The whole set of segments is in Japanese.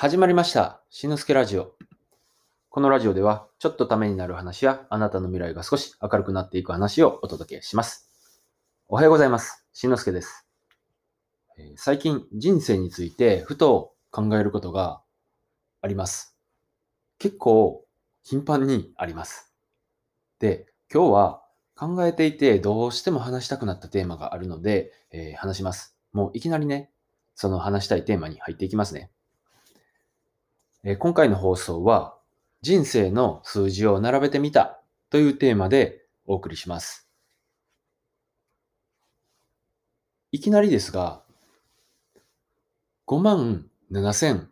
始まりました。しのすけラジオ。このラジオでは、ちょっとためになる話や、あなたの未来が少し明るくなっていく話をお届けします。おはようございます。しのすけです。え最近、人生についてふと考えることがあります。結構、頻繁にあります。で、今日は考えていてどうしても話したくなったテーマがあるので、えー話します。もういきなりね、その話したいテーマに入っていきますね。え今回の放送は、人生の数字を並べてみたというテーマでお送りします。いきなりですが、5万7600、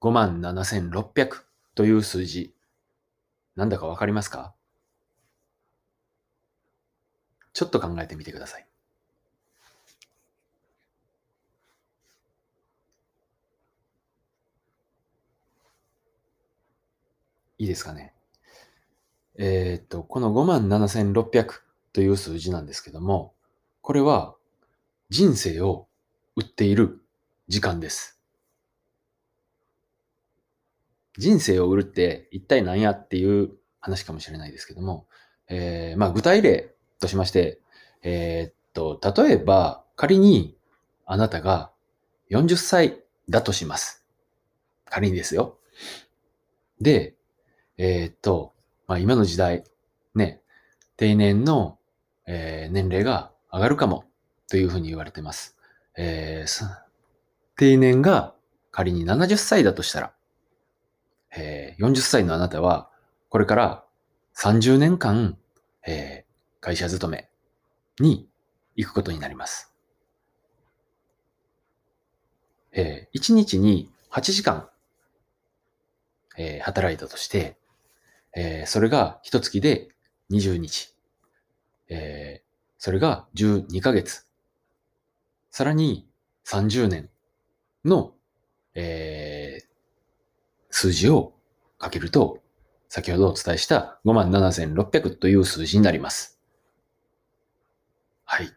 5万7600という数字、なんだかわかりますか？ちょっと考えてみてください。いいですかね。えーっと、この57,600という数字なんですけども、これは人生を売っている時間です。人生を売るって一体何やっていう話かもしれないですけども、えーまあ具体例としまして、えーっと、例えば仮にあなたが40歳だとします。仮にですよ。で、えーっと、まあ今の時代、ね、定年の、えー年齢が上がるかもというふうに言われてます。えー定年が仮に70歳だとしたら、えー40歳のあなたは、これから30年間、えー会社勤めに行くことになります。え1日に8時間、えー働いたとして、えーそれが一月で20日。えーそれが12ヶ月。さらに30年の、えー数字をかけると、先ほどお伝えした57,600という数字になります。はい。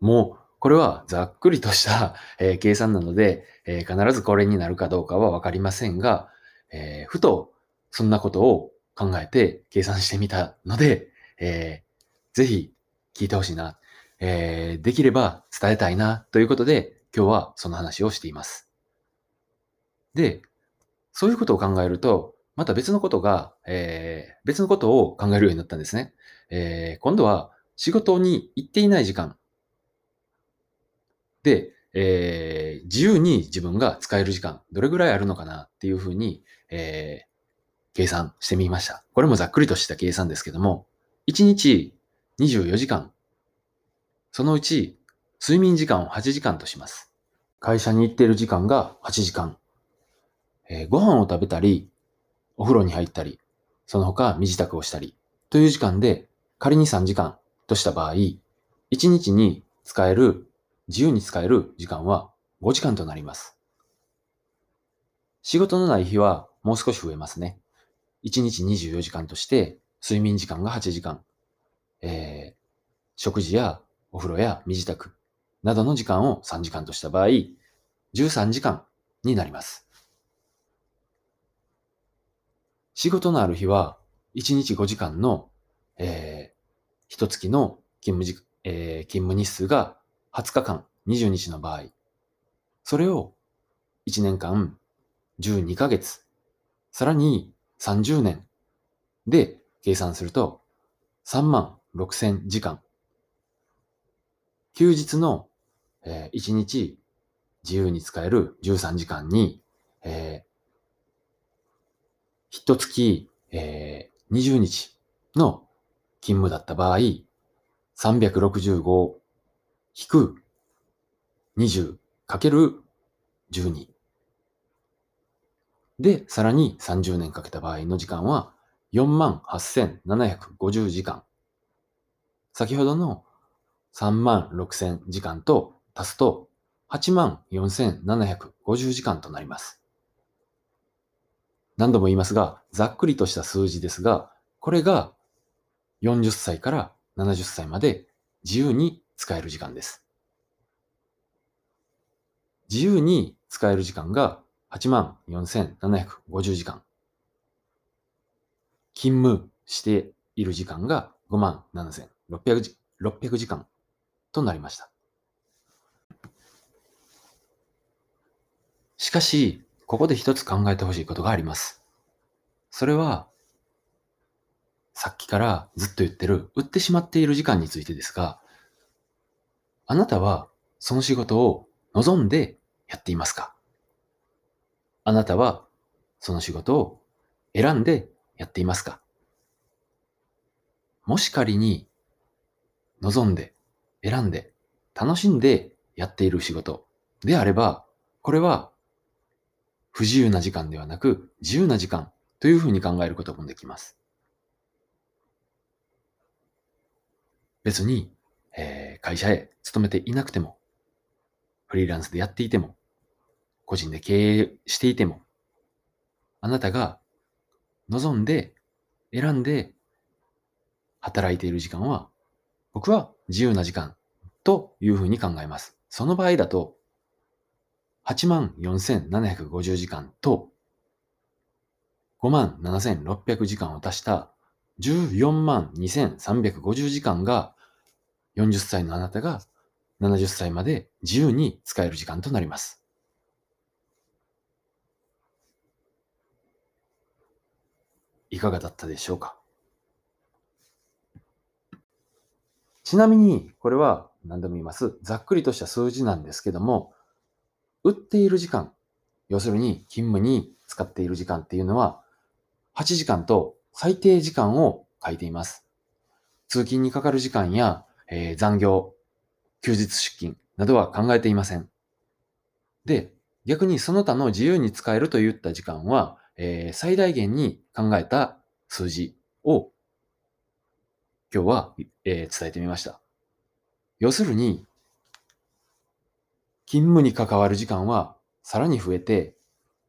もう、これはざっくりとした、えー計算なので、えー必ずこれになるかどうかはわかりませんが、えーふとそんなことを考えて計算してみたので、えーぜひ聞いてほしいな、えーできれば伝えたいなということで、今日はその話をしています。で、そういうことを考えると、また別のことが、えー別のことを考えるようになったんですね。えー今度は仕事に行っていない時間で、えー自由に自分が使える時間、どれぐらいあるのかなっていうふうに、えー計算してみました。これもざっくりとした計算ですけども、1日24時間、そのうち睡眠時間を8時間とします。会社に行っている時間が8時間。えーご飯を食べたり、お風呂に入ったり、その他身支度をしたり、という時間で仮に3時間とした場合、1日に使える、自由に使える時間は5時間となります。仕事のない日はもう少し増えますね。1日24時間として、睡眠時間が8時間、えー食事やお風呂や身支度などの時間を3時間とした場合、13時間になります。仕事のある日は、1日5時間の、えー、一月の勤務時、えー勤務日数が20日間、20日の場合、それを1年間、12ヶ月、さらに30年で計算すると、3万6千時間。休日の、えー1日自由に使える13時間に、えー一月、えー20日の勤務だった場合、365引く20かける12。で、さらに30年かけた場合の時間は48,750時間。先ほどの36,000時間と足すと84,750時間となります。何度も言いますが、ざっくりとした数字ですが、これが40歳から70歳まで自由に使える時間です。自由に使える時間が84,750時間。勤務している時間が57,600 600時間となりました。しかし、ここで一つ考えてほしいことがあります。それは、さっきからずっと言ってる売ってしまっている時間についてですが、あなたはその仕事を望んでやっていますか？あなたはその仕事を選んでやっていますか？もし仮に望んで選んで楽しんでやっている仕事であれば、これは不自由な時間ではなく自由な時間というふうに考えることもできます。別に、えー、会社へ勤めていなくても、フリーランスでやっていても、個人で経営していても、あなたが望んで選んで働いている時間は、僕は自由な時間というふうに考えます。その場合だと、84,750時間と57,600時間を足した142,350時間が40歳のあなたが70歳まで自由に使える時間となります。いかがだったでしょうか？ちなみに、これは何度も言います。ざっくりとした数字なんですけども、売っている時間、要するに勤務に使っている時間っていうのは、8時間と最低時間を書いています。通勤にかかる時間や、えー、残業、休日出勤などは考えていません。で、逆にその他の自由に使えるといった時間は、えー、最大限に考えた数字を今日は、えー、伝えてみました。要するに、勤務に関わる時間はさらに増えて、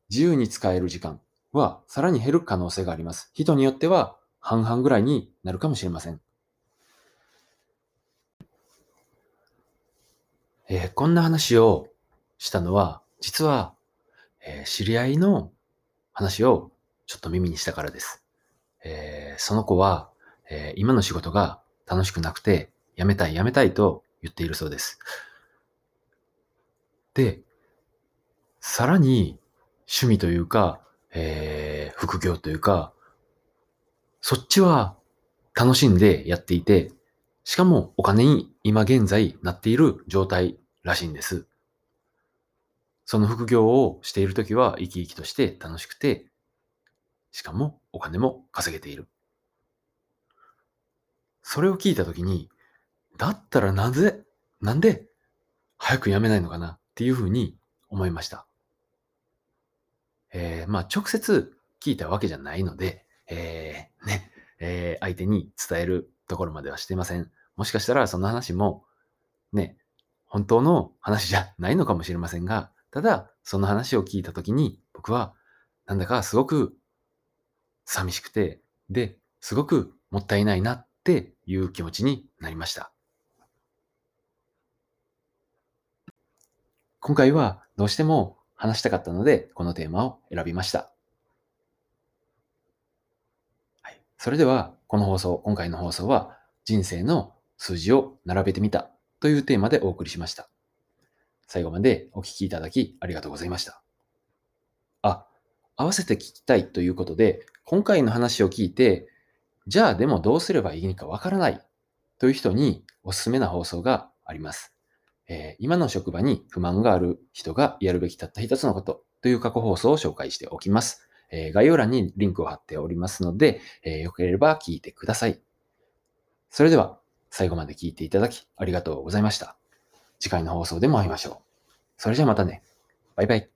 自由に使える時間はさらに減る可能性があります。人によっては半々ぐらいになるかもしれません。えー、こんな話をしたのは、実は、えー、知り合いの話をちょっと耳にしたからです。えー、その子は、え今の仕事が楽しくなくて、辞めたい辞めたいと言っているそうです。で、さらに趣味というか、えー、副業というか、そっちは楽しんでやっていて、しかもお金に今現在なっている状態らしいんです。その副業をしているときは生き生きとして楽しくて、しかもお金も稼げている。それを聞いたときに、だったらなぜ、なんで早く辞めないのかなっていうふうに思いました。えー、まあ直接聞いたわけじゃないので、えー、ね、えー、相手に伝えるところまではしてません。もしかしたらその話も、ね、本当の話じゃないのかもしれませんが、ただ、その話を聞いたときに、僕は、なんだかすごく寂しくて、で、すごくもったいないなっていう気持ちになりました。今回はどうしても話したかったので、このテーマを選びました。はい、それでは、この放送、今回の放送は、人生の数字を並べてみたというテーマでお送りしました。最後までお聞きいただきありがとうございました。あ、合わせて聞きたいということで、今回の話を聞いて、じゃあでもどうすればいいかわからないという人におすすめな放送があります。えー、今の職場に不満がある人がやるべきたった一つのことという過去放送を紹介しておきます。えー、概要欄にリンクを貼っておりますので、えー、よければ聞いてください。それでは最後まで聞いていただきありがとうございました。次回の放送でも会いましょう。それじゃあまたね。バイバイ。